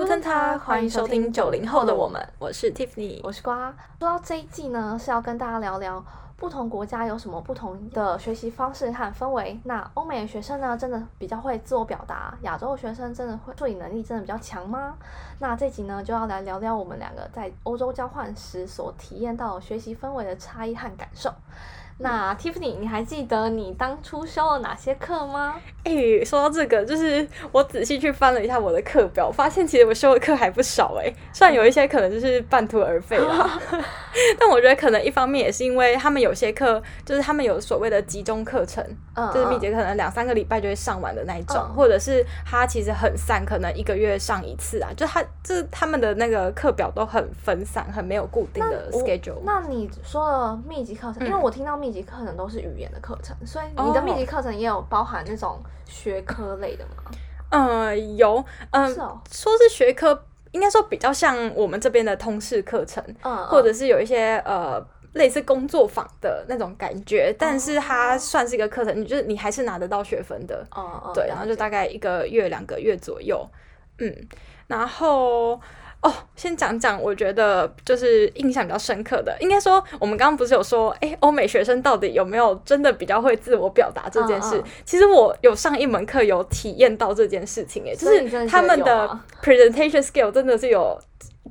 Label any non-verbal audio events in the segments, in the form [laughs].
Guten Tag，欢迎收听九零后的我们，我是 Tiffany，我是瓜。说到这一季呢，是要跟大家聊聊不同国家有什么不同的学习方式和氛围。那欧美的学生呢，真的比较会自我表达；亚洲的学生真的会处理能力真的比较强吗？那这集呢，就要来聊聊我们两个在欧洲交换时所体验到学习氛围的差异和感受。那 Tiffany，你还记得你当初修了哪些课吗？哎、欸，说到这个，就是我仔细去翻了一下我的课表，发现其实我修的课还不少哎。虽然有一些可能就是半途而废了，[laughs] 但我觉得可能一方面也是因为他们有些课就是他们有所谓的集中课程，嗯，就是密集，可能两三个礼拜就会上完的那一种，嗯、或者是他其实很散，可能一个月上一次啊，就他就是他们的那个课表都很分散，很没有固定的 schedule。那，那你说的密集课程，因为我听到密密集课程都是语言的课程，所以你的密集课程也有包含那种学科类的吗？嗯、呃，有，嗯、呃，是哦、说是学科，应该说比较像我们这边的通识课程，嗯，或者是有一些呃类似工作坊的那种感觉，但是它算是一个课程，就是你还是拿得到学分的，哦，对，然后就大概一个月两个月左右，嗯，然后。哦，先讲讲，我觉得就是印象比较深刻的，应该说我们刚刚不是有说，哎，欧美学生到底有没有真的比较会自我表达这件事？嗯嗯、其实我有上一门课有体验到这件事情，哎，就是他们的 presentation skill 真的是有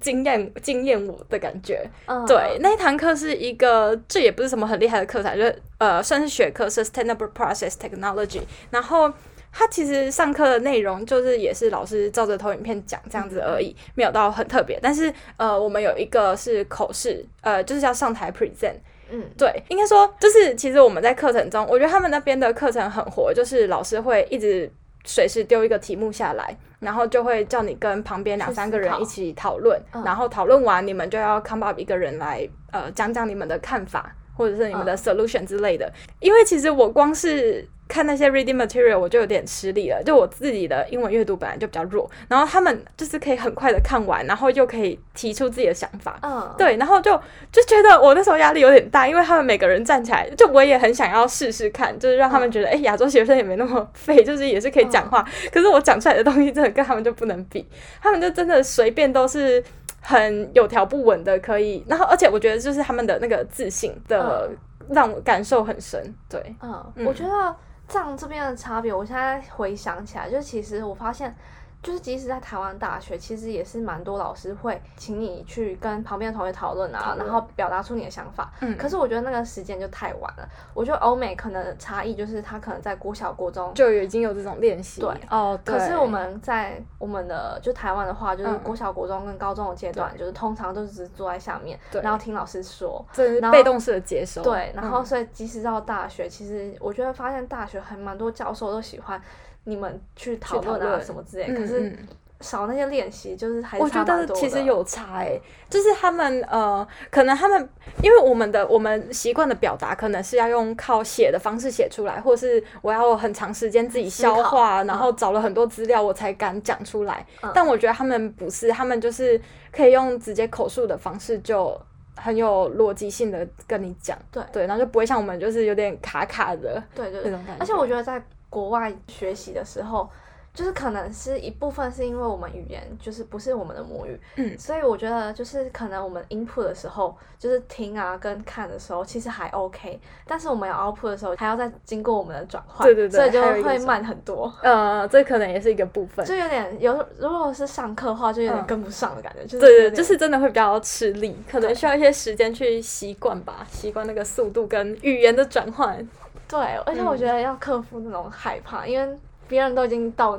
惊艳惊艳我的感觉。嗯、对，那一堂课是一个，这也不是什么很厉害的课程，就是呃，算是学科，Sustainable Process Technology，然后。他其实上课的内容就是也是老师照着投影片讲这样子而已，没有到很特别。但是呃，我们有一个是口试，呃，就是要上台 present。嗯，对，应该说就是其实我们在课程中，我觉得他们那边的课程很活，就是老师会一直随时丢一个题目下来，然后就会叫你跟旁边两三个人一起讨论，然后讨论完你们就要 come up 一个人来呃讲讲你们的看法或者是你们的 solution 之类的。因为其实我光是看那些 reading material 我就有点吃力了，就我自己的英文阅读本来就比较弱，然后他们就是可以很快的看完，然后又可以提出自己的想法，嗯，对，然后就就觉得我那时候压力有点大，因为他们每个人站起来，就我也很想要试试看，就是让他们觉得，哎、嗯，亚洲学生也没那么废，就是也是可以讲话，嗯、可是我讲出来的东西真的跟他们就不能比，他们就真的随便都是很有条不紊的可以，然后而且我觉得就是他们的那个自信的让我感受很深，对，嗯，嗯我觉得。这样这边的差别，我现在回想起来，就其实我发现。就是即使在台湾大学，其实也是蛮多老师会请你去跟旁边的同学讨论啊，然后表达出你的想法。嗯。可是我觉得那个时间就太晚了。我觉得欧美可能差异就是他可能在国小、国中就已经有这种练习。对。哦。对。可是我们在我们的就台湾的话，就是国小、国中跟高中的阶段，嗯、就是通常都是坐在下面，对然后听老师说，这是被动式的接收。对。然后，所以即使到大学，嗯、其实我觉得发现大学还蛮多教授都喜欢。你们去讨论啊什么之类，可是少那些练习，就是还是。我觉得其实有差哎、欸，就是他们呃，可能他们因为我们的我们习惯的表达，可能是要用靠写的方式写出来，或是我要很长时间自己消化，然后找了很多资料我才敢讲出来。嗯、但我觉得他们不是，他们就是可以用直接口述的方式，就很有逻辑性的跟你讲。对对，然后就不会像我们就是有点卡卡的，对对，那种感觉。而且我觉得在。国外学习的时候，就是可能是一部分是因为我们语言就是不是我们的母语，嗯，所以我觉得就是可能我们 input 的时候，就是听啊跟看的时候其实还 OK，但是我们要 output 的时候还要再经过我们的转换，对对对，所以就会慢很多。呃，这可能也是一个部分，就有点有如果是上课的话，就有点跟不上的感觉，嗯、就是对对，就是真的会比较吃力，可能需要一些时间去习惯吧，习惯那个速度跟语言的转换。对，而且我觉得要克服那种害怕，嗯、因为别人都已经到，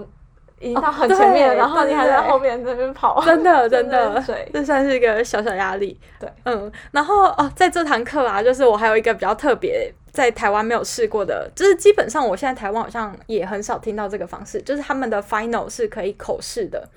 已经到很前面然后你还在后面那边跑，真的 [laughs] 真的，这算是一个小小压力。对，嗯，然后哦，在这堂课啊，就是我还有一个比较特别，在台湾没有试过的，就是基本上我现在台湾好像也很少听到这个方式，就是他们的 final 是可以口试的。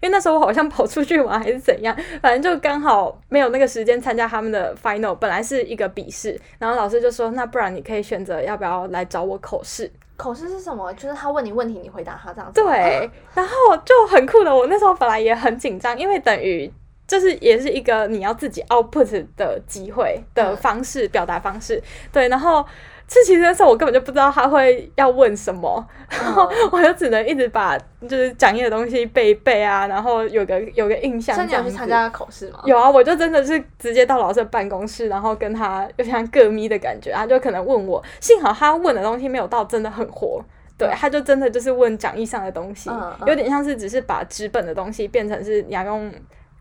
因为那时候我好像跑出去玩还是怎样，[laughs] 反正就刚好没有那个时间参加他们的 final。本来是一个笔试，然后老师就说：“那不然你可以选择要不要来找我口试？” [laughs] 口试是什么？就是他问你问题，你回答他这样子。对，[laughs] 然后就很酷的。我那时候本来也很紧张，因为等于就是也是一个你要自己 output 的机会的方式，嗯、表达方式。对，然后。这其实那时候我根本就不知道他会要问什么，然后 [laughs] 我就只能一直把就是讲义的东西背一背啊，然后有个有个印象。你有去参加口试吗？有啊，我就真的是直接到老师的办公室，然后跟他有像个咪的感觉，他就可能问我，幸好他问的东西没有到真的很活，对，他就真的就是问讲义上的东西，有点像是只是把纸本的东西变成是你要用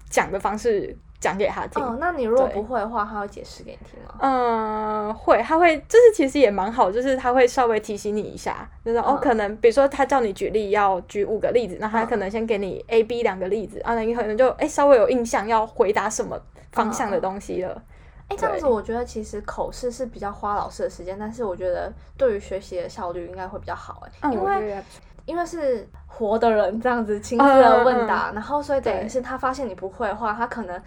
讲的方式。讲给他听。哦，那你如果不会的话，他会解释给你听吗？嗯，会，他会，就是其实也蛮好，就是他会稍微提醒你一下，就是、嗯、哦，可能比如说他叫你举例，要举五个例子，那他可能先给你 A、B 两个例子，啊，那你可能就哎稍微有印象要回答什么方向的东西了。哎、嗯，这样子我觉得其实口试是比较花老师的时间，但是我觉得对于学习的效率应该会比较好哎、嗯，因为因为是活的人这样子亲自的问答、嗯，然后所以等于是他发现你不会的话，他可能。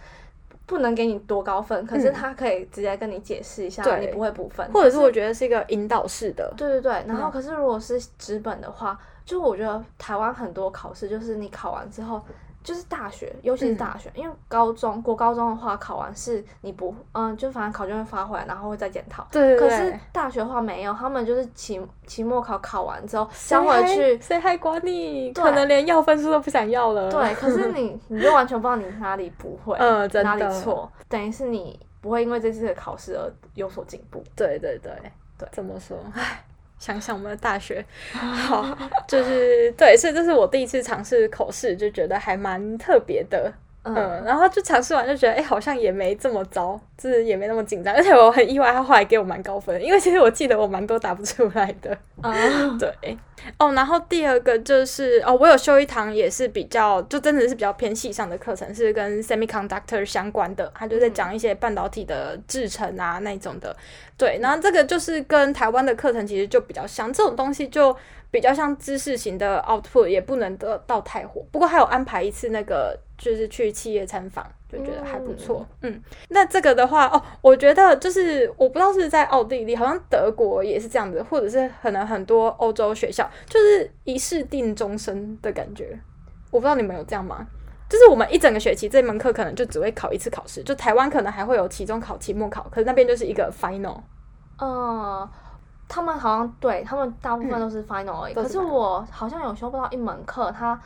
不能给你多高分，可是他可以直接跟你解释一下，你不会补分，或者是我觉得是一个引导式的。对对对，然后可是如果是纸本的话，就我觉得台湾很多考试就是你考完之后。就是大学，尤其是大学，嗯、因为高中、国高中的话，考完试你不，嗯，就反正考卷会发回来，然后会再检讨。对，对，对。可是大学的话没有，他们就是期期末考考完之后，想回去，谁还管你？可能连要分数都不想要了。对，可是你，[laughs] 你就完全不知道你哪里不会，嗯，哪里错，等于是你不会因为这次的考试而有所进步。对对对对，怎么说？唉。想想我们的大学，[laughs] 好，就是对，所以这是我第一次尝试口试，就觉得还蛮特别的。嗯，然后就尝试完就觉得，哎、欸，好像也没这么糟，就是也没那么紧张，而且我很意外，他后来给我蛮高分，因为其实我记得我蛮多答不出来的。嗯，[laughs] 对。哦，然后第二个就是哦，我有修一堂也是比较，就真的是比较偏细上的课程，是跟 semiconductor 相关的，他就在讲一些半导体的制程啊那种的。对，然后这个就是跟台湾的课程其实就比较像，这种东西就。比较像知识型的 output，也不能得到太火。不过还有安排一次那个，就是去企业参访，就觉得还不错。嗯，嗯，那这个的话，哦，我觉得就是我不知道是在奥地利，好像德国也是这样子，或者是可能很多欧洲学校，就是一试定终身的感觉。我不知道你们有这样吗？就是我们一整个学期这门课可能就只会考一次考试，就台湾可能还会有期中考、期末考，可是那边就是一个 final。嗯。他们好像对他们大部分都是 final 而已，嗯，可是我好像有修不到一门课，他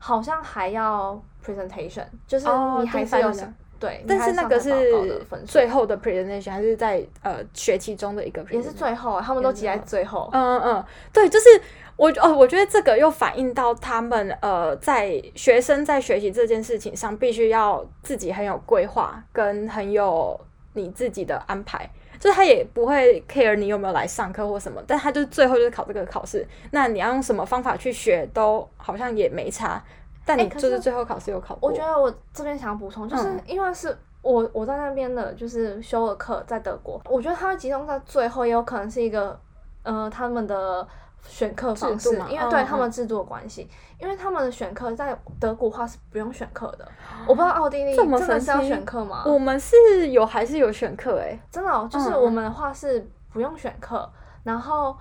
好像还要 presentation，就是你还是有，哦，对，但是那个是最后的 presentation 还是在呃学期中的一个 presentation，也是最后，他们都挤在最后。嗯嗯嗯，对，就是我哦，我觉得这个又反映到他们呃在学生在学习这件事情上，必须要自己很有规划，跟很有你自己的安排。就是他也不会 care 你有没有来上课或什么，但他就最后就是考这个考试。那你要用什么方法去学，都好像也没差。但你就是最后考试有考过。我觉得我这边想补充，就是因为是我我在那边的，就是修了课在德国，我觉得他会集中在最后，也有可能是一个呃他们的。选课方式，因为对他们制度的关系，因为他们的选课在德国话是不用选课的。我不知道奥地利真的是要选课吗？我们是有还是有选课？哎，真的，就是我们的话是不用选课，然后。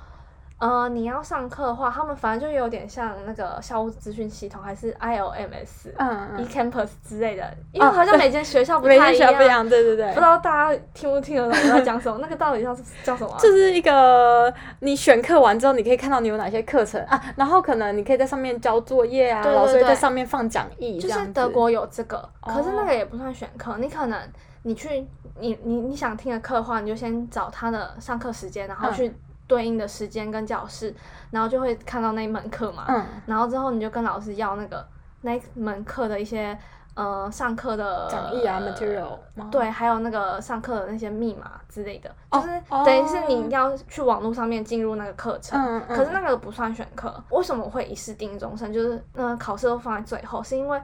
呃，你要上课的话，他们反正就有点像那个校务资讯系统，还是 ILMS、嗯、eCampus 之类的，因为好像每间学校不太一样，每间学校不一样，对对对，不知道大家听不听得懂我在讲什么？那个到底叫叫什么？就是一个你选课完之后，你可以看到你有哪些课程啊，然后可能你可以在上面交作业啊，对对对，老师会在上面放讲义，就是德国有这个，可是那个也不算选课，你可能你去你你你想听的课的话，你就先找他的上课时间，然后去。嗯对应的时间跟教室，然后就会看到那一门课嘛。嗯。然后之后你就跟老师要那个那一门课的一些呃上课的讲义啊 material。对，还有那个上课的那些密码之类的，哦、就是等于是你要去网络上面进入那个课程。嗯嗯。可是那个不算选课。为什么会一试定终身？就是呃考试都放在最后，是因为。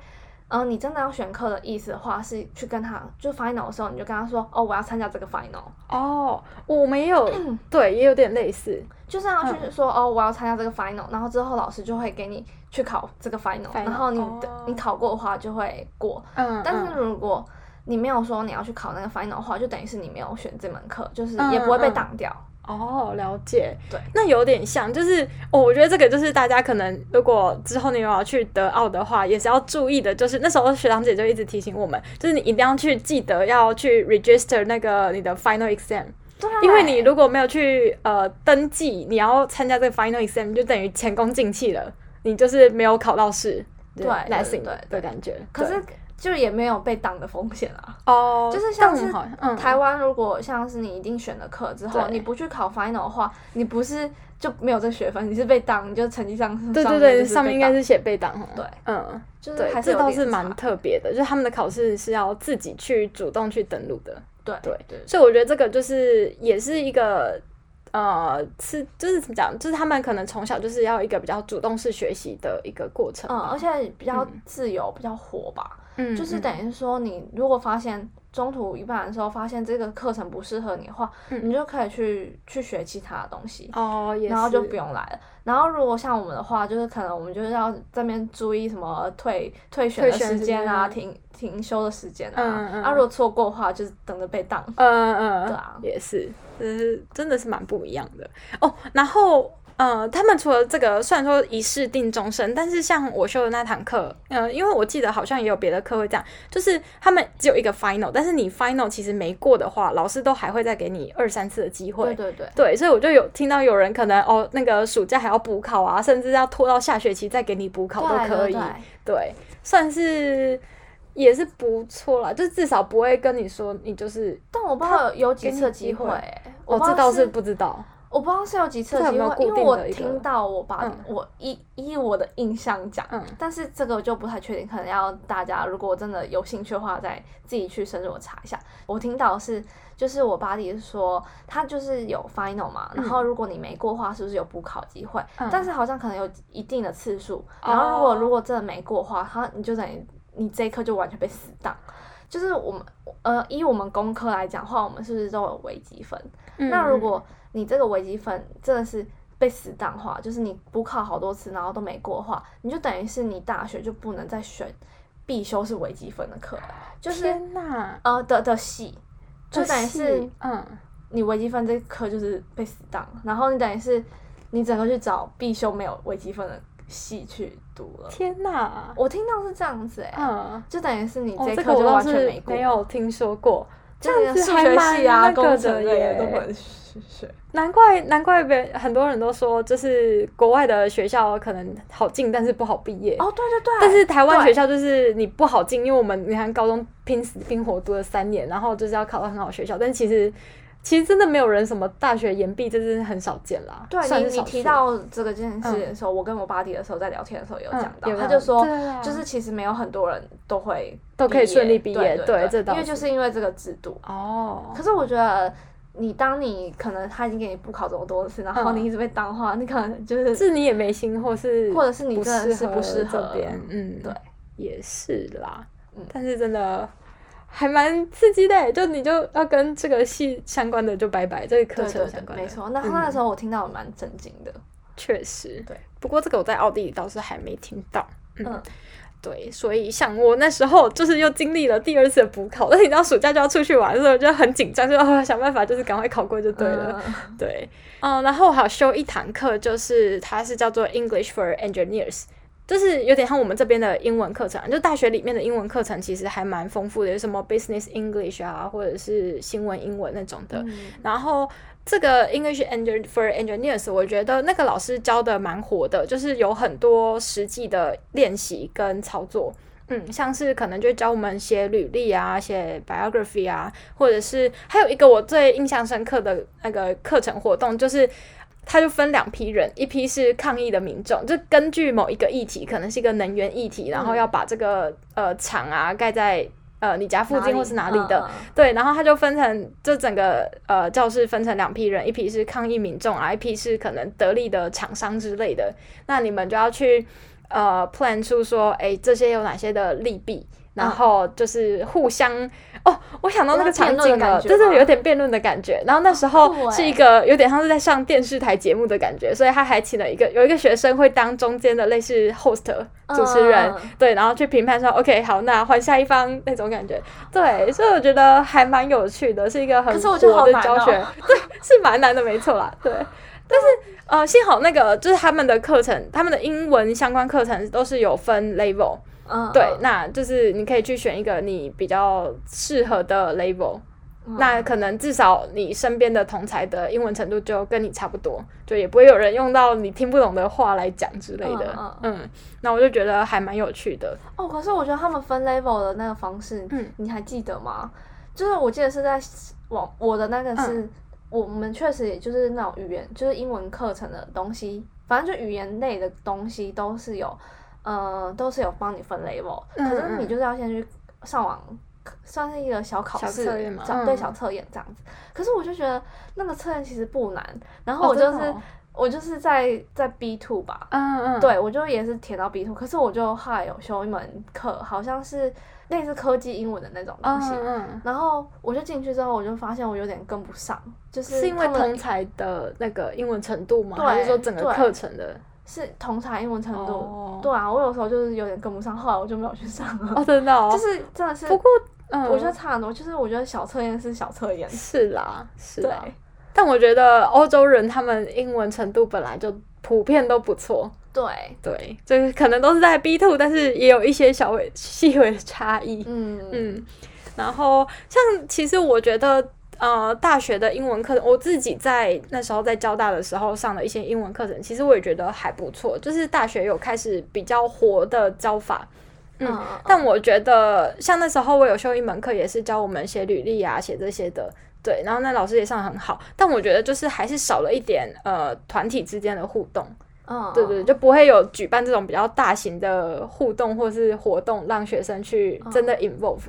呃，你真的要选课的意思的话，是去跟他就 final 的时候，你就跟他说，哦，我要参加这个 final。哦，我没有，对，也有点类似，就是要去说，哦，我要参加这个 final，然后之后老师就会给你去考这个 final，然后你你考过的话就会过。嗯。但是如果你没有说你要去考那个 final 的话，就等于是你没有选这门课，就是也不会被挡掉。哦，了解。对，那有点像，就是哦，我觉得这个就是大家可能如果之后你有要去德奥的话，也是要注意的。就是那时候学长姐就一直提醒我们，就是你一定要去记得要去 register 那个你的 final exam，对，因为你如果没有去呃登记，你要参加这个 final exam，就等于前功尽弃了，你就是没有考到试，对，nothing 的感觉。可是就也没有被挡的风险啊。哦，就是像是台湾，如果像是你一定选了课之后，你不去考 final 的话，你不是。就没有这学分，你是被挡，你就成绩上对对对，上面应该是写被挡。对，嗯，就是对，这倒是蛮特别的，就是他们的考试是要自己去主动去登录的。对对对，所以我觉得这个就是也是一个呃，是就是怎么讲，就是他们可能从小就是要一个比较主动式学习的一个过程。嗯，而且比较自由，比较活吧。嗯，就是等于说，你如果发现。中途一半的时候，发现这个课程不适合你的话，嗯、你就可以去去学其他的东西哦，然后就不用来了。然后如果像我们的话，就是可能我们就是要这边注意什么退退选的时间啊，停停休的时间啊。嗯嗯。啊，如果错过的话，就是等着被当。嗯嗯。对啊，也是，就是真的是蛮不一样的哦。然后。呃，他们除了这个，虽然说一试定终身，但是像我修的那堂课，呃，因为我记得好像也有别的课会这样，就是他们只有一个 final，但是你 final 其实没过的话，老师都还会再给你二三次的机会。对对对。对，所以我就有听到有人可能哦，那个暑假还要补考啊，甚至要拖到下学期再给你补考都可以。对，对，对，对，算是也是不错啦，就至少不会跟你说你就是。但我不知道有几次机会，我这倒是不知道。我不知道是有几次机会，因为我听到我爸，嗯、我依依我的印象讲，嗯、但是这个就不太确定，可能要大家如果真的有兴趣的话，再自己去深入的查一下。我听到是，就是我爸弟说，他就是有 final 嘛，嗯、然后如果你没过的话，是不是有补考机会？嗯、但是好像可能有一定的次数，然后如果、哦、如果真的没过的话，他你就等于你这一科就完全被死档。就是我们呃，以我们工科来讲的话，我们是不是都有微积分？嗯、那如果你这个微积分真的是被死当化，就是你补考好多次然后都没过的话，你就等于是你大学就不能再选必修是微积分的课，就是天哪呃的的系，就等于是嗯，你微积分这科就是被死当，然后你等于是你整个去找必修没有微积分的系去读了。天哪，我听到是这样子哎、欸，嗯，就等于是你这科就完全没过，没有听说过。这样子还蛮那个的耶，都很 [laughs] 难怪难怪别很多人都说，就是国外的学校可能好进，但是不好毕业。哦，对对对。但是台湾学校就是你不好进，因为我们你看高中拼死拼活读了三年，然后就是要考到很好学校，但其实。其实真的没有人什么大学延毕，这是很少见啦。对，你你提到这个件事的时候，我跟我爸弟的时候在聊天的时候有讲到，他就说，就是其实没有很多人都会都可以顺利毕业，对，这因为就是因为这个制度哦。可是我觉得，你当你可能他已经给你补考这么多次，然后你一直被当话，你可能就是是你也没心，或是或者是你真的是不适合这边，嗯，对，也是啦。但是真的。还蛮刺激的，就你就要跟这个系相关的就拜拜，这个课程相关的。没错，那那时候我听到蛮震惊的，确实。对，不过这个我在奥地利倒是还没听到。嗯，对，所以像我那时候就是又经历了第二次的补考，但你知道暑假就要出去玩的时候就很紧张，就要想办法就是赶快考过就对了。对，嗯，然后我还有修一堂课，就是它是叫做 English for Engineers。就是有点像我们这边的英文课程，就大学里面的英文课程其实还蛮丰富的，有什么 Business English 啊，或者是新闻英文那种的。嗯、然后这个 English for Engineers，我觉得那个老师教的蛮火的，就是有很多实际的练习跟操作。嗯，像是可能就教我们写履历啊，写 biography 啊，或者是还有一个我最印象深刻的那个课程活动就是。他就分两批人，一批是抗议的民众，就根据某一个议题，可能是一个能源议题，然后要把这个呃厂啊盖在呃你家附近或是哪里的，里对，然后他就分成这整个呃教室分成两批人，一批是抗议民众啊，一批是可能得利的厂商之类的，那你们就要去呃 plan 出说，哎，这些有哪些的利弊。然后就是互相哦，我想到那个场景了，就是有点辩论的感觉。然后那时候是一个有点像是在上电视台节目的感觉，所以他还请了一个有一个学生会当中间的类似 host 主持人，对，然后去评判说 OK 好，那换下一方那种感觉。对，所以我觉得还蛮有趣的，是一个很活的教学，对，是蛮难的，没错啦。对，[laughs] 但是呃，幸好那个就是他们的课程，他们的英文相关课程都是有分 level。嗯，对，那就是你可以去选一个你比较适合的 label，嗯、那可能至少你身边的同才的英文程度就跟你差不多，就也不会有人用到你听不懂的话来讲之类的。嗯，嗯，那我就觉得还蛮有趣的。哦，可是我觉得他们分 level 的那个方式，嗯，你还记得吗？就是我记得是在网我的那个是，嗯、我们确实也就是那种语言，就是英文课程的东西，反正就语言类的东西都是有，呃，都是有帮你分 level，嗯嗯，可是你就是要先去上网。算是一个小考试，小对小测验这样子。可是我就觉得那个测验其实不难，然后我就是我就是在在 B two 吧，嗯嗯，对我就也是填到 B two。可是我就后来有修一门课，好像是类似科技英文的那种东西，嗯，然后我就进去之后，我就发现我有点跟不上，就是是因为同才的那个英文程度吗？还是说整个课程的？是同侪英文程度，对啊，我有时候就是有点跟不上，后来我就没有去上了。哦，真的哦，[laughs] 就是真的是。不过。嗯，我觉得差很多，就是我觉得小测验是小测验，是啦，是啦。对但我觉得欧洲人他们英文程度本来就普遍都不错，对对，就是可能都是在 B two，但是也有一些小微 [laughs] 细微的差异。嗯嗯。然后像其实我觉得呃，大学的英文课，我自己在那时候在交大的时候上的一些英文课程，其实我也觉得还不错，就是大学有开始比较活的教法。嗯，但我觉得像那时候我有修一门课，也是教我们写履历啊，写这些的，对。然后那老师也上得很好，但我觉得就是还是少了一点呃团体之间的互动。嗯，对对，就不会有举办这种比较大型的互动或是活动，让学生去真的 involve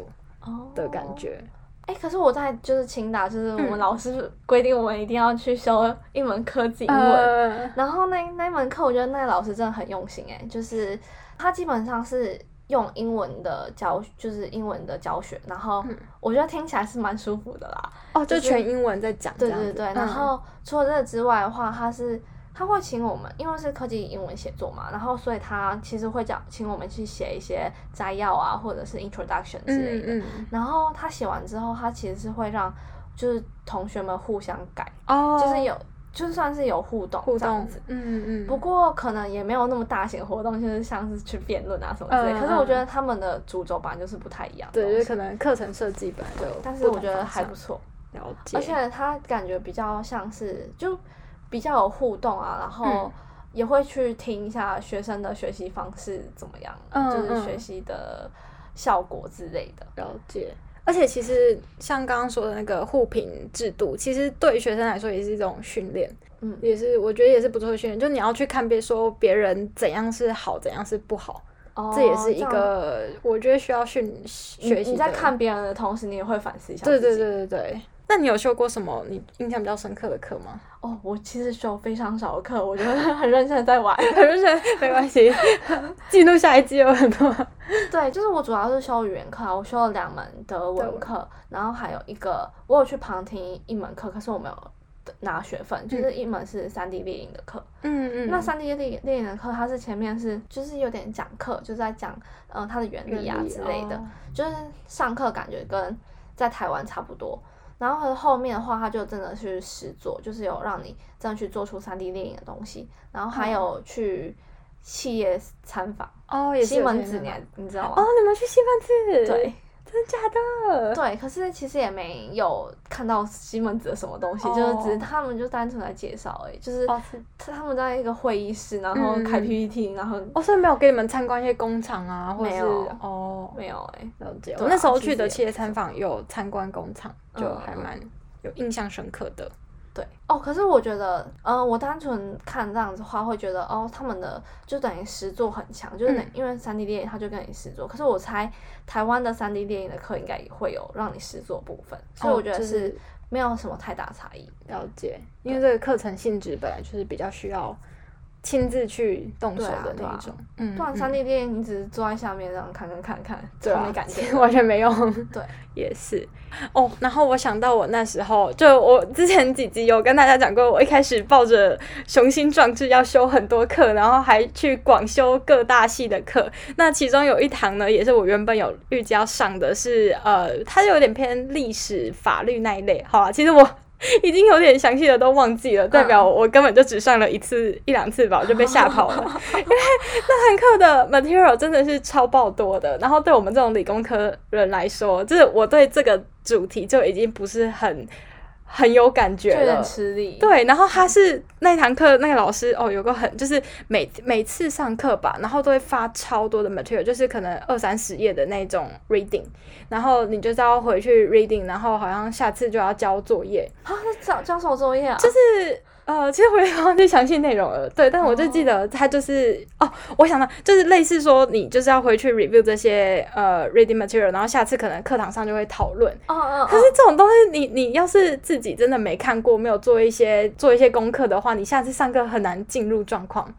的感觉。哎、欸，可是我在就是清大，就是我们老师规定我们一定要去修一门科技英文，嗯、然后那那门课我觉得那个老师真的很用心，哎，就是他基本上是。用英文的教就是英文的教学，然后我觉得听起来是蛮舒服的啦。哦，就全英文在讲。对对对，然后除了这个之外的话，他是他会请我们，因为是科技英文写作嘛，然后所以他其实会讲请我们去写一些摘要啊，或者是 introduction 之类的。然后他写完之后，他其实是会让就是同学们互相改，就是有。就算是有互动，互动，嗯嗯，不过可能也没有那么大型活动，就是像是去辩论啊什么之类。嗯、可是我觉得他们的主轴本来就是不太一样，对，就是可能课程设计本来就，但是我觉得还不错，了解。而且他感觉比较像是就比较有互动啊，然后也会去听一下学生的学习方式怎么样，嗯、就是学习的效果之类的，了解。而且其实像刚刚说的那个互评制度，其实对学生来说也是一种训练，嗯，也是我觉得也是不错的训练。就你要去看别说别人怎样是好，怎样是不好，哦、这也是一个我觉得需要训学习。你在看别人的同时，你也会反思一下。对对对对对。那你有修过什么你印象比较深刻的课吗？哦，我其实修非常少的课，我觉得很认真在玩，[laughs] 很认真，没关系，[laughs] 记录下一季有很多。对，就是我主要是修语言课，我修了两门德文课，然后还有一个我有去旁听一门课，可是我没有拿学分，嗯、就是一门是三 D 电影的课。嗯嗯。那三 D 电影电影的课，它是前面是就是有点讲课，就是在讲嗯它的原理啊之类的，哦、就是上课感觉跟在台湾差不多。然后后面的话，他就真的是实做，就是有让你真的去做出三 D 电影的东西，然后还有去企业参访哦，也是西门子，你你知道吗？哦，你们去西门子？对。真的假的？对，可是其实也没有看到西门子的什么东西，oh. 就是只是他们就单纯来介绍而已，就是他们在一个会议室，然后开 PPT，、嗯、然后哦，所以没有给你们参观一些工厂啊，或者是哦，没有哎、欸，了解。啊、我那时候去的企业参访有参观工厂，就还蛮有印象深刻的。对哦，可是我觉得，呃，我单纯看这样子的话，会觉得哦，他们的就等于实作很强，就是因为三 D 电影，他就跟你实作。可是我猜台湾的三 D 电影的课应该也会有让你实作部分，所以我觉得是没有什么太大差异。了解，因为这个课程性质本来就是比较需要。亲自去动手的那种，嗯，不然三 D 电影你只是坐在下面这样看看看看，对啊，没感觉，完全没用。对，[laughs] 也是。哦，然后我想到我那时候，就我之前几集有跟大家讲过，我一开始抱着雄心壮志要修很多课，然后还去广修各大系的课。那其中有一堂呢，也是我原本有预计要上的是，是呃，它就有点偏历史、法律那一类。好啊，其实我。[laughs] 已经有点详细的都忘记了，代表我根本就只上了一次一两次吧，我就被吓跑了。[laughs] 因为那堂课的 material 真的是超爆多的，然后对我们这种理工科人来说，就是我对这个主题就已经不是很。很有感觉了，吃力。对，然后他是那堂课那个老师哦，有个很就是每每次上课吧，然后都会发超多的 material，就是可能二三十页的那种 reading，然后你就要回去 reading，然后好像下次就要交作业啊，交交什么作业啊？就是。呃，其实我也忘记详细内容了，对，但我就记得他就是哦，哦，我想到就是类似说你就是要回去 review 这些呃 reading material，然后下次可能课堂上就会讨论。哦哦，哦。可是这种东西你，你你要是自己真的没看过，没有做一些做一些功课的话，你下次上课很难进入状况。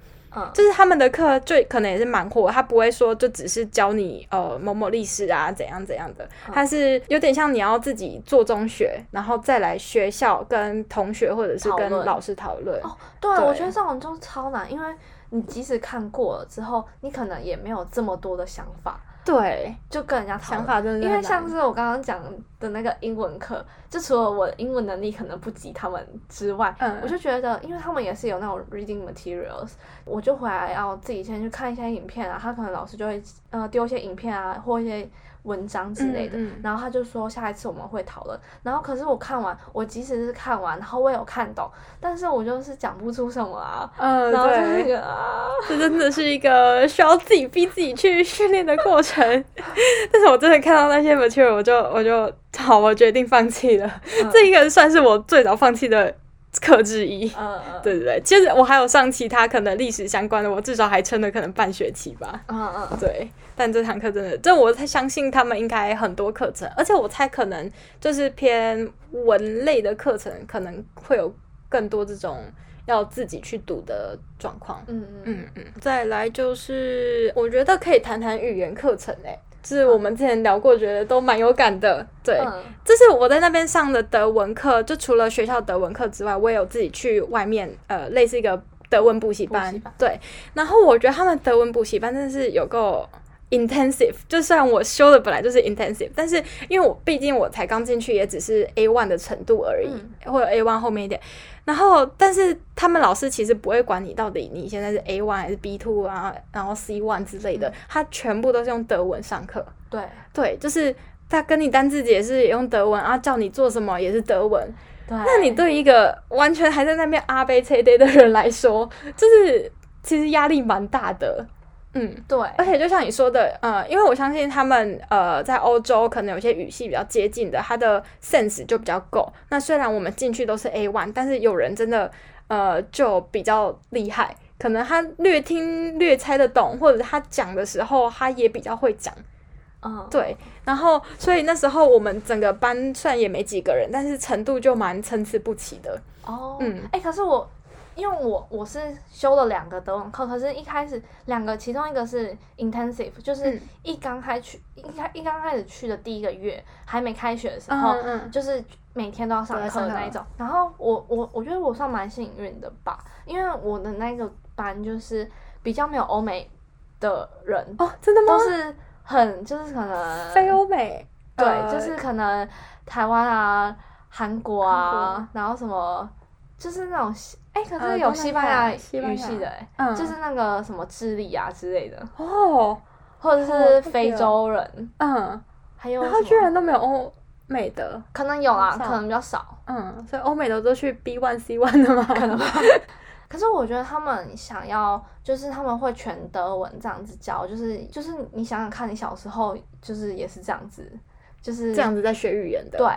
就是他们的课最可能也是蛮火，他不会说就只是教你呃某某历史啊怎样怎样的，他是有点像你要自己做中学，然后再来学校跟同学或者是跟老师讨论。哦，对，对，我觉得这种就超难，因为你即使看过了之后，你可能也没有这么多的想法。对，就跟人家想法真的，因为像是我刚刚讲的那个英文课，就除了我的英文能力可能不及他们之外，嗯，我就觉得，因为他们也是有那种 reading materials，我就回来要自己先去看一些影片啊，他可能老师就会呃丢一些影片啊或一些。文章之类的，嗯嗯、然后他就说下一次我们会讨论。然后可是我看完，我即使是看完，然后我有看懂，但是我就是讲不出什么啊。嗯，然后就那个啊，这真的是一个需要自己逼自己去训练的过程。[laughs] 但是我真的看到那些 material，我就我就好，我决定放弃了。嗯、这一个算是我最早放弃的 [laughs] 课之一。嗯嗯，对对对。接着我还有上其他可能历史相关的，我至少还撑了可能半学期吧。嗯嗯，对。但这堂课真的，这我才相信他们应该很多课程，而且我猜可能就是偏文类的课程，可能会有更多这种要自己去读的状况。嗯嗯嗯嗯。再来就是，我觉得可以谈谈语言课程诶，就是我们之前聊过，觉得都蛮有感的。对，嗯、这是我在那边上的德文课，就除了学校德文课之外，我也有自己去外面呃，类似一个德文补习班。班对，然后我觉得他们德文补习班真的是有够。intensive，就算我修的本来就是 intensive，但是因为我毕竟我才刚进去，也只是 A one 的程度而已，嗯、或者 A one 后面一点。然后，但是他们老师其实不会管你到底你现在是 A one 还是 B two 啊，然后 C one 之类的，嗯、他全部都是用德文上课。对对，就是他跟你单字解释也用德文啊，叫你做什么也是德文。对，那你对一个完全还在那边阿杯切爹的人来说，就是其实压力蛮大的。嗯，对，而且就像你说的，呃，因为我相信他们，呃，在欧洲可能有些语系比较接近的，他的 sense 就比较够。那虽然我们进去都是 A one，但是有人真的，呃，就比较厉害，可能他略听略猜得懂，或者他讲的时候他也比较会讲。嗯，对。然后，所以那时候我们整个班虽然也没几个人，但是程度就蛮参差不齐的。哦，嗯，哎、欸，可是我。因为我我是修了两个德文课，可是一开始两个，其中一个是 intensive，就是一刚开去一开一刚开始去的第一个月，还没开学的时候，嗯嗯。就是每天都要上课的那一种。然后我我我觉得我算蛮幸运的吧，因为我的那个班就是比较没有欧美的人哦，真的吗？都是很就是可能非欧美，对，呃、就是可能台湾啊、韩国啊，国。然后什么就是那种西。哎，可是有西班牙语系的哎，嗯，就是那个什么智利啊之类的。哦，或者是非洲人，嗯，还有，他居然都没有欧美的，可能有啊，可能比较少，嗯，所以欧美的都去 B one C one 的吗？可能吧。[laughs] 可是我觉得他们想要，就是他们会全德文这样子教，就是就是你想想看，你小时候就是也是这样子，就是这样子在学语言的，对，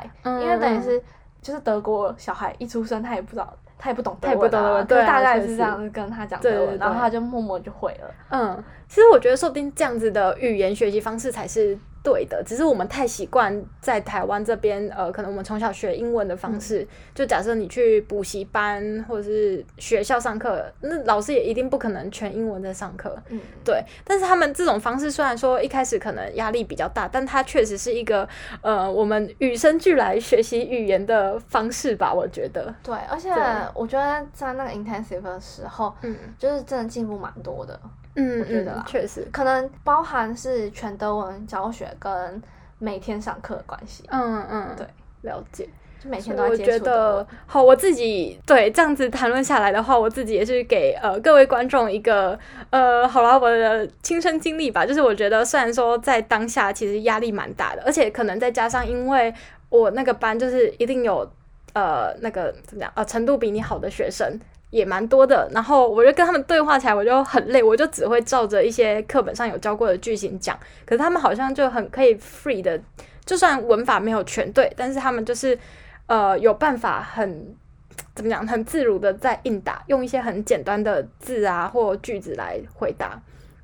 因为等于是就是德国小孩一出生，他也不知道。他也不懂德文，啊，对，大概也是这样子跟他讲德文，然后他就默默就会了。嗯，其实我觉得说不定这样子的语言学习方式才是。对的，只是我们太习惯在台湾这边，呃，可能我们从小学英文的方式，嗯、就假设你去补习班或者是学校上课，那老师也一定不可能全英文在上课，嗯，对。但是他们这种方式虽然说一开始可能压力比较大，但它确实是一个呃，我们与生俱来学习语言的方式吧，我觉得。对，而且我觉得在那个 intensive 的时候，嗯，就是真的进步蛮多的。嗯，我觉得确实可能包含是全德文教学跟每天上课的关系。嗯嗯，对，了解。就每天都在接触的。我觉得好，我自己对这样子谈论下来的话，我自己也是给呃各位观众一个呃，好啦，我的亲身经历吧。就是我觉得虽然说在当下其实压力蛮大的，而且可能再加上因为我那个班就是一定有呃那个怎么讲呃程度比你好的学生。也蛮多的，然后我就跟他们对话起来，我就很累，我就只会照着一些课本上有教过的句型讲。可是他们好像就很可以 free 的，就算文法没有全对，但是他们就是呃有办法很怎么讲，很自如的在应答，用一些很简单的字啊或句子来回答。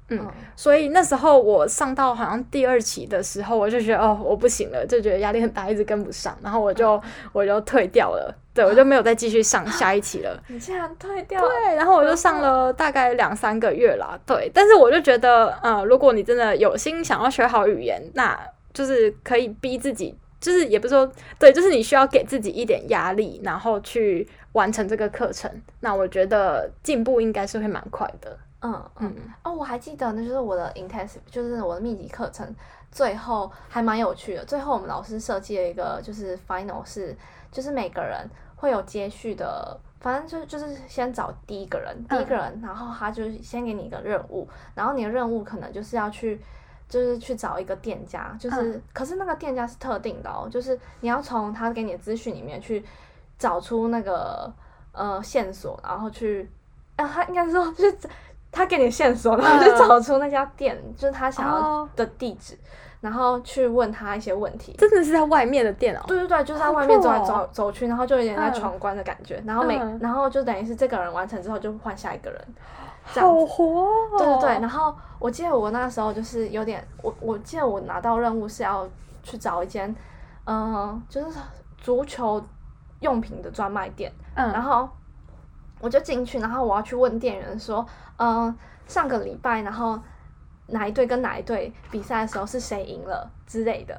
嗯，所以那时候我上到好像第二期的时候，我就觉得哦，我不行了，就觉得压力很大，一直跟不上，然后我就我就退掉了，对，我就没有再继续上下一期了。你竟然退掉了？对，然后我就上了大概两三个月啦，对。但是我就觉得，呃，如果你真的有心想要学好语言，那就是可以逼自己，就是也不是说对，就是你需要给自己一点压力，然后去完成这个课程。那我觉得进步应该是会蛮快的。嗯嗯哦，我还记得那就是我的 intensive，就是我的密集课程，最后还蛮有趣的。最后我们老师设计了一个就是 final 是，就是每个人会有接续的，反正就是就是先找第一个人，第一个人，然后他就先给你一个任务，然后你的任务可能就是要去，就是去找一个店家，就是可是那个店家是特定的哦，就是你要从他给你的资讯里面去找出那个呃线索，然后去，啊，他应该说就是。[laughs] 他给你线索，然后就找出那家店，嗯、就是他想要的地址，哦、然后去问他一些问题。真的是在外面的店哦？对对对，就是在外面走来走走去，然后就有点在闯关的感觉。嗯、然后每，然后就等于是这个人完成之后，就换下一个人。好活、哦！对对对。然后我记得我那时候就是有点，我我记得我拿到任务是要去找一间，嗯、呃，就是足球用品的专卖店。嗯。然后。我就进去，然后我要去问店员说：“嗯、呃，上个礼拜，然后哪一队跟哪一队比赛的时候是谁赢了之类的。”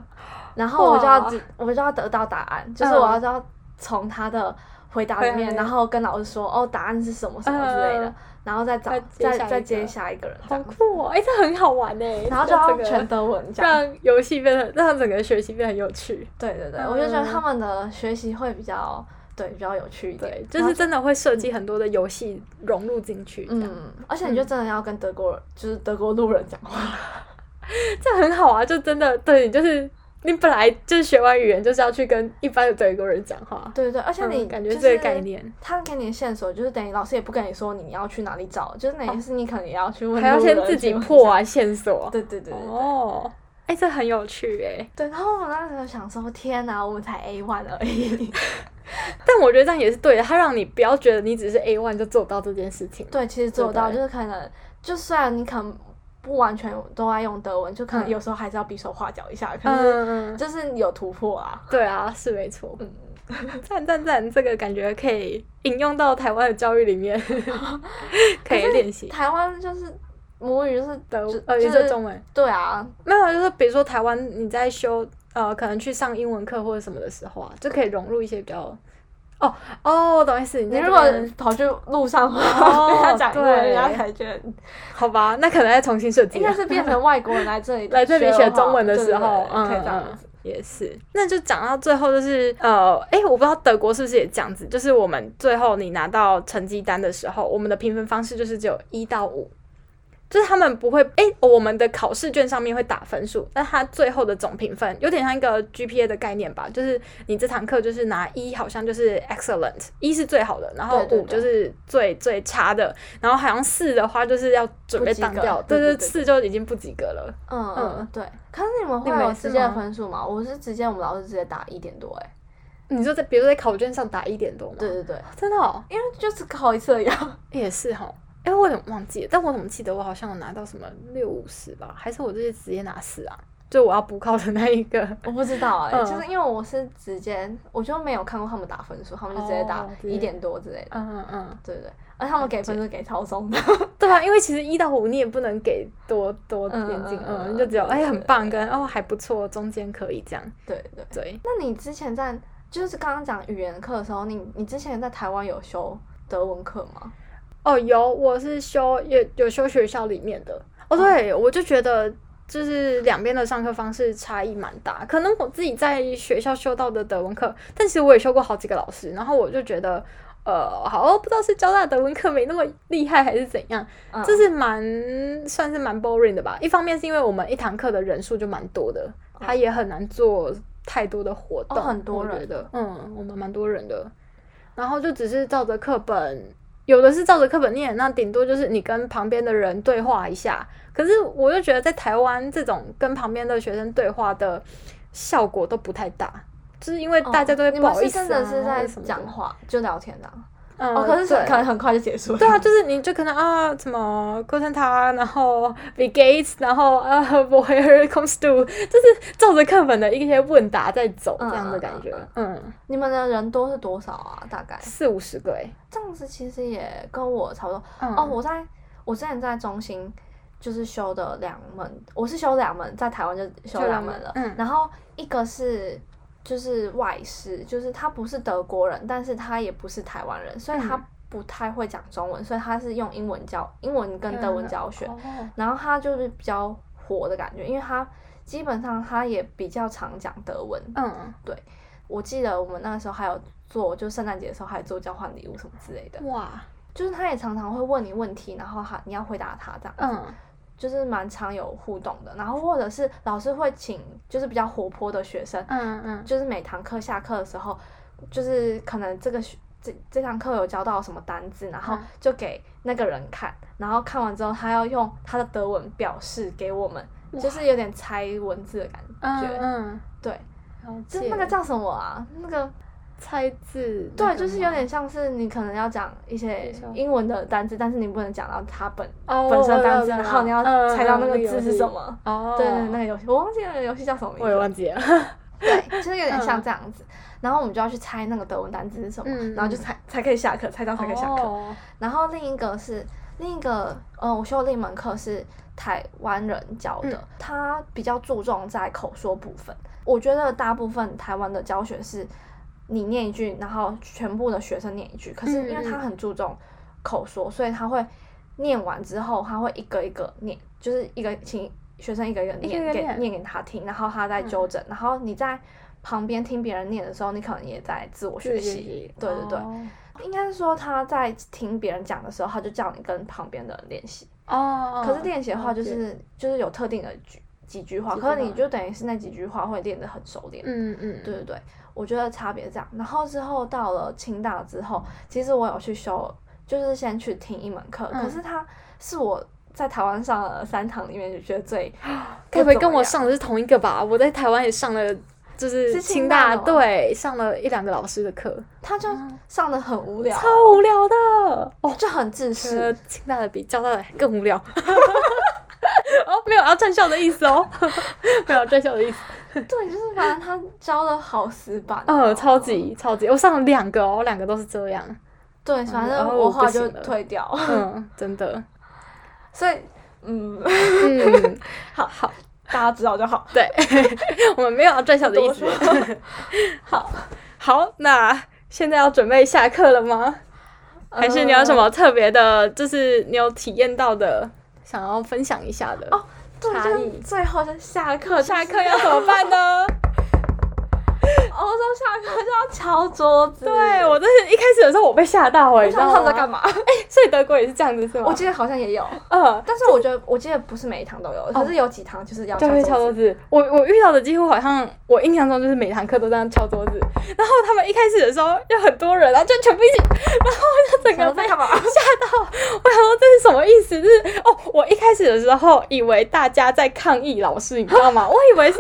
然后我就要，哇我就要得到答案，就是我要要从他的回答里面，嗯、然后跟老师说：“哦，答案是什么什么之类的。嗯”然后再找再再接下一个人，好酷哦！哎，这很好玩哎。[laughs] 然后就要全德文，让游戏变得让整个学习变得很有趣。对对对，嗯、我就觉得他们的学习会比较。对，比较有趣一点，就是真的会设计很多的游戏融入进去。嗯，而且你就真的要跟德国人，嗯、就是德国路人讲话，[laughs] 这很好啊！就真的对，就是你本来就是学完语言就是要去跟一般的德国人讲话。对对，而且你、嗯、感觉这个概念，他给你的线索就是等于老师也不跟你说你要去哪里找，就是哪件事你可能也要去问，还要先自己破完线索。对对对，对，哦。哎、欸，这很有趣哎。对，然后我那时候想说，天哪，我们才 A one 而已。[laughs] [laughs] 但我觉得这样也是对的，他让你不要觉得你只是 A one 就做到这件事情。对，其实做到就是可能，就算你可能不完全都爱用德文，就可能有时候还是要比手画脚一下，可是就是有突破啊。对啊，是没错。嗯，[laughs] 赞赞赞，这个感觉可以引用到台湾的教育里面，[laughs] 可以练习。台湾就是。母语就是德，呃，也是中文。对啊，没有，就是比如说台湾，你在修呃，可能去上英文课或者什么的时候啊，就可以融入一些比较。哦哦，我懂意思。你如果跑去路上 [laughs] 跟他讲英文，人家才觉得。好吧，那可能要重新设计。应该是变成外国人来这里 [laughs] 来这里学中文的时候，嗯嗯，也是。那就讲到最后，就是呃，哎，我不知道德国是不是也这样子，就是我们最后你拿到成绩单的时候，我们的评分方式就是只有一到五。就是他们不会哎、欸，我们的考试卷上面会打分数，但他最后的总评分有点像一个 GPA 的概念吧，就是你这堂课就是拿一，好像就是 excellent，一是最好的，然后五就是最最差的，然后好像四的话就是要准备当掉，对对，四就已经不及格了。嗯嗯，对。可是你们会有直接的分数吗？我是直接我们老师直接打一点多哎。你说在比如说在考卷上打一点多吗？对对对，真的哦，因为就是考一次而已。也是哈。哎，我怎么忘记了？但我怎么记得我好像有拿到什么六五十吧？还是我这些直接拿四啊？就我要补考的那一个，我不知道哎、[laughs] 欸，嗯、就是因为我是直接，我就没有看过他们打分数，他们就直接打一点多之类的。嗯嗯嗯，对，对对，而他们给分数给超松的。[laughs] 对啊，因为其实一到五你也不能给多多点进，嗯，你就只有哎很棒跟哦还不错，中间可以这样。对对对。对那你之前在就是刚刚讲语言课的时候，你你之前在台湾有修德文课吗？哦，有，我是修也有修学校里面的。哦，对，我就觉得就是两边的上课方式差异蛮大。可能我自己在学校修到的德文课，但其实我也修过好几个老师，然后我就觉得，呃，好，不知道是交大德文课没那么厉害，还是怎样，嗯、这是蛮算是蛮 boring 的吧。一方面是因为我们一堂课的人数就蛮多的，他也很难做太多的活动，哦、很多人的，嗯，我们蛮多人的，然后就只是照着课本。有的是照着课本念，那顶多就是你跟旁边的人对话一下。可是我就觉得在台湾这种跟旁边的学生对话的效果都不太大，就是因为大家都会不好意思、啊。真的是在讲话就聊天的、啊。嗯、哦，可是可能很快就结束了。对啊，就是你就可能啊，什么 Guten Tag，然后 b e Gates，然后啊，Woher kommst du，就是照着课本的一些问答在走这样的感觉。嗯，嗯，你们的人多是多少啊？大概四五十个诶。这样子其实也跟我差不多。嗯、哦，我在我之前在中心就是修的两门，我是修两门，在台湾就修两门了。嗯，然后一个是。就是外事，就是他不是德国人，但是他也不是台湾人，所以他不太会讲中文，所以他是用英文教英文跟德文教学，然后他就是比较活的感觉，因为他基本上他也比较常讲德文。嗯，对，我记得我们那个时候还有做，就圣诞节的时候还做交换礼物什么之类的。哇，就是他也常常会问你问题，然后他你要回答他这样。嗯。就是蛮常有互动的，然后或者是老师会请，就是比较活泼的学生，嗯嗯，就是每堂课下课的时候，就是可能这个学这这堂课有教到什么单字，然后就给那个人看，然后看完之后他要用他的德文表示给我们，就是有点猜文字的感觉，嗯，对，就那个叫什么啊？那个。猜字，对，就是有点像是你可能要讲一些英文的单词，但是你不能讲到它本本身单词，然后你要猜到那个字是什么。哦，对对，那个游戏我忘记了，游戏叫什么名字？我也忘记了。[laughs] 对，就是有点像这样子，然后我们就要去猜那个德文单词是什么，然后就猜才可以下课，猜到才可以下课。然后另一个是另一个，嗯，我修的另一门课是台湾人教的，他比较注重在口说部分。我觉得大部分台湾的教学是。你念一句，然后全部的学生念一句。可是因为他很注重口说，所以他会念完之后，他会一个一个念，就是一个请学生一个一个念，给念给他听，然后他再纠正。嗯、然后你在旁边听别人念的时候，你可能也在自我学习。对对对，哦、[laughs] 应该是说他在听别人讲的时候，他就叫你跟旁边的人练习。哦。可是练习的话，就是、哦、就是有特定的句几句话，可是你就等于是那几句话会练得很熟练。嗯嗯。对对对。我觉得差别这样，然后之后到了清大之后，其实我有去修，就是先去听一门课，嗯、可是它是我在台湾上了三堂里面就觉得最，[gasps] 该不会跟我上的是同一个吧？我在台湾也上了，就是清大，对，上了一两个老师的课，他就上的很无聊，超无聊的哦，就很自私，清大的比交大的更无聊，[laughs] 哦，没有要战校的意思哦，[laughs] 没有战校的意思。[laughs] 对，就是反正他教的好死板，嗯，超级超级，我上了两个哦，两个都是这样。对，反正我话就退掉，嗯，真的。所以，嗯嗯，[laughs] 好好，大家知道就好。对，[laughs] 我们没有要转小的意思。好，好，那现在要准备下课了吗？还是你有什么特别的，就是你有体验到的，想要分享一下的？哦。对，就最后就下课，下课要怎么办呢？欧洲下课就要敲桌子。对，我真是一开始的时候我被吓到哎，你知道他们在干嘛？[laughs] 哎，所以德国也是这样子是吗？我记得好像也有，嗯，但是我觉得我记得不是每一堂都有，可是有几堂就是要敲桌子。我我遇到的几乎好像我印象中就是每堂课都这样敲桌子，[laughs] 然后他们一开始的时候有很多人，然后就全部一起，[laughs] 然后我就整个被吓到，我想说这是什么意思？就是哦，我一开始的时候以为大家在抗议老师，你知道吗？我以为是。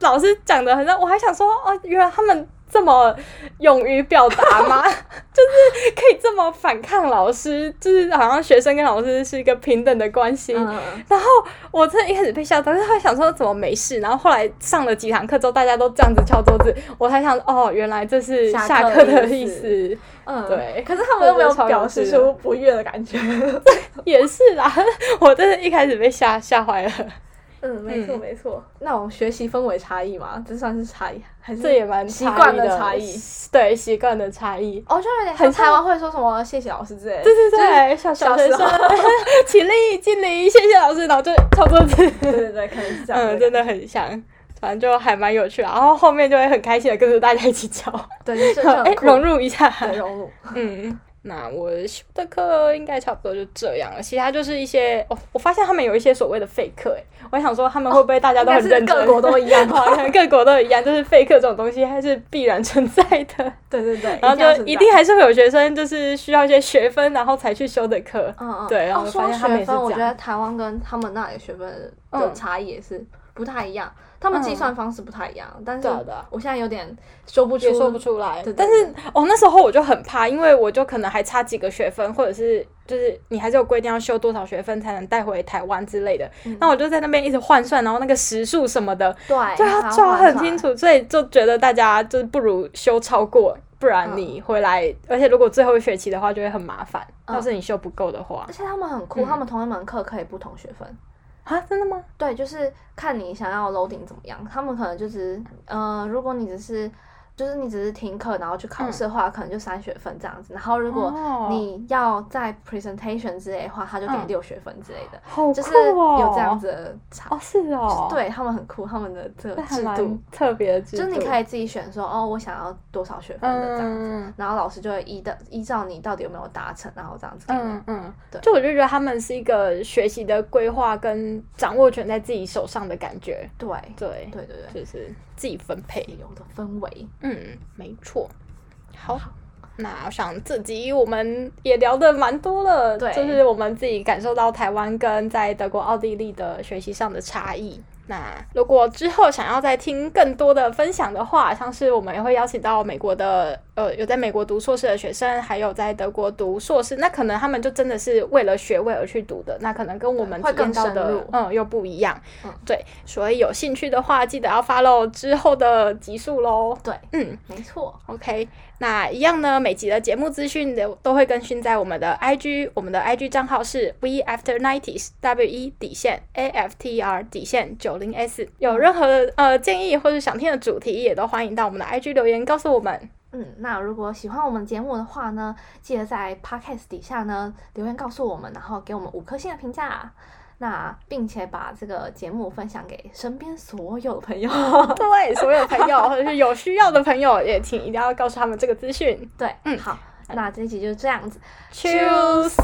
老师讲的很像，我还想说哦，原来他们这么勇于表达吗？[laughs] 就是可以这么反抗老师，就是好像学生跟老师是一个平等的关系。嗯、然后我真的一开始被吓到，但是还想说怎么没事。然后后来上了几堂课之后，大家都这样子敲桌子，我才想哦，原来这是下课的意思。嗯，对。可是他们又没有表示出不悦的感觉。[laughs] 也是啦，我真的一开始被吓吓坏了。嗯，没错没错。那种学习氛围差异嘛，这算是差异还是？这也蛮习惯的差异。对，习惯的差异。哦，就有点很台湾会说什么谢谢老师之类的。对对对，小小学生起立敬礼，谢谢老师，然后就抄桌子。对对对，可能是这样。嗯，真的很像。反正就还蛮有趣，然后后面就会很开心的跟着大家一起教，对，就哎融入一下，融入。嗯，那我修的课应该差不多就这样了，其他就是一些哦，我发现他们有一些所谓的废课，哎，我想说他们会不会大家都很认真，各国都一样，[laughs] 各国都一样，就是废课这种东西还是必然存在的。[laughs] 对对对，然后就一定还是会有学生就是需要一些学分，然后才去修的课。嗯嗯，对，然后发现他们也是这样。我觉得台湾跟他们那里学分的差异也是不太一样。他们计算方式不太一样，嗯、但是我现在有点说不出，说不出来。但是哦，那时候我就很怕，因为我就可能还差几个学分，或者是就是你还是有规定要修多少学分才能带回台湾之类的。嗯、那我就在那边一直换算，然后那个时数什么的，对，就要抓很清楚，所以就觉得大家就是不如修超过，不然你回来，嗯、而且如果最后一学期的话就会很麻烦。嗯、要是你修不够的话，而且他们很酷，嗯、他们同一门课可以不同学分。啊，真的吗？对，就是看你想要楼顶怎么样，他们可能就是，呃，如果你只是。就是你只是听课，然后去考试的话，可能就三学分这样子。然后如果你要在 presentation 之类的话，他就给你六学分之类的。好酷哦！就是有这样子的差。哦，是哦。对，他们很酷，他们的这个制度特别的制度。就是你可以自己选说，哦，我想要多少学分的这样子。然后老师就会依的依照你到底有没有达成，然后这样子。嗯嗯。对。就我就觉得他们是一个学习的规划跟掌握权在自己手上的感觉。对对对对对，就是自己分配有的氛围。嗯，没错。好，那我想这集我们也聊得蛮多了，对，就是我们自己感受到台湾跟在德国、奥地利的学习上的差异。那如果之后想要再听更多的分享的话，像是我们也会邀请到美国的，呃，有在美国读硕士的学生，还有在德国读硕士，那可能他们就真的是为了学位而去读的，那可能跟我们体验到的，嗯，又不一样。嗯，对，所以有兴趣的话，记得要 follow 之后的集数喽。对，嗯，没错。OK。那一样呢，每集的节目资讯都都会更新在我们的 IG，我们的 IG 账号是 We After Nineties W E 底线 A F T R 底线九零 S。有任何呃建议或者想听的主题，也都欢迎到我们的 IG 留言告诉我们。嗯，那如果喜欢我们节目的话呢，记得在 Podcast 底下呢留言告诉我们，然后给我们五颗星的评价。那并且把这个节目分享给身边所有朋友，[laughs] 对，所有朋友 [laughs] 或者是有需要的朋友，也请一定要告诉他们这个资讯。对，嗯，好，那这一集就是这样子，Cheers。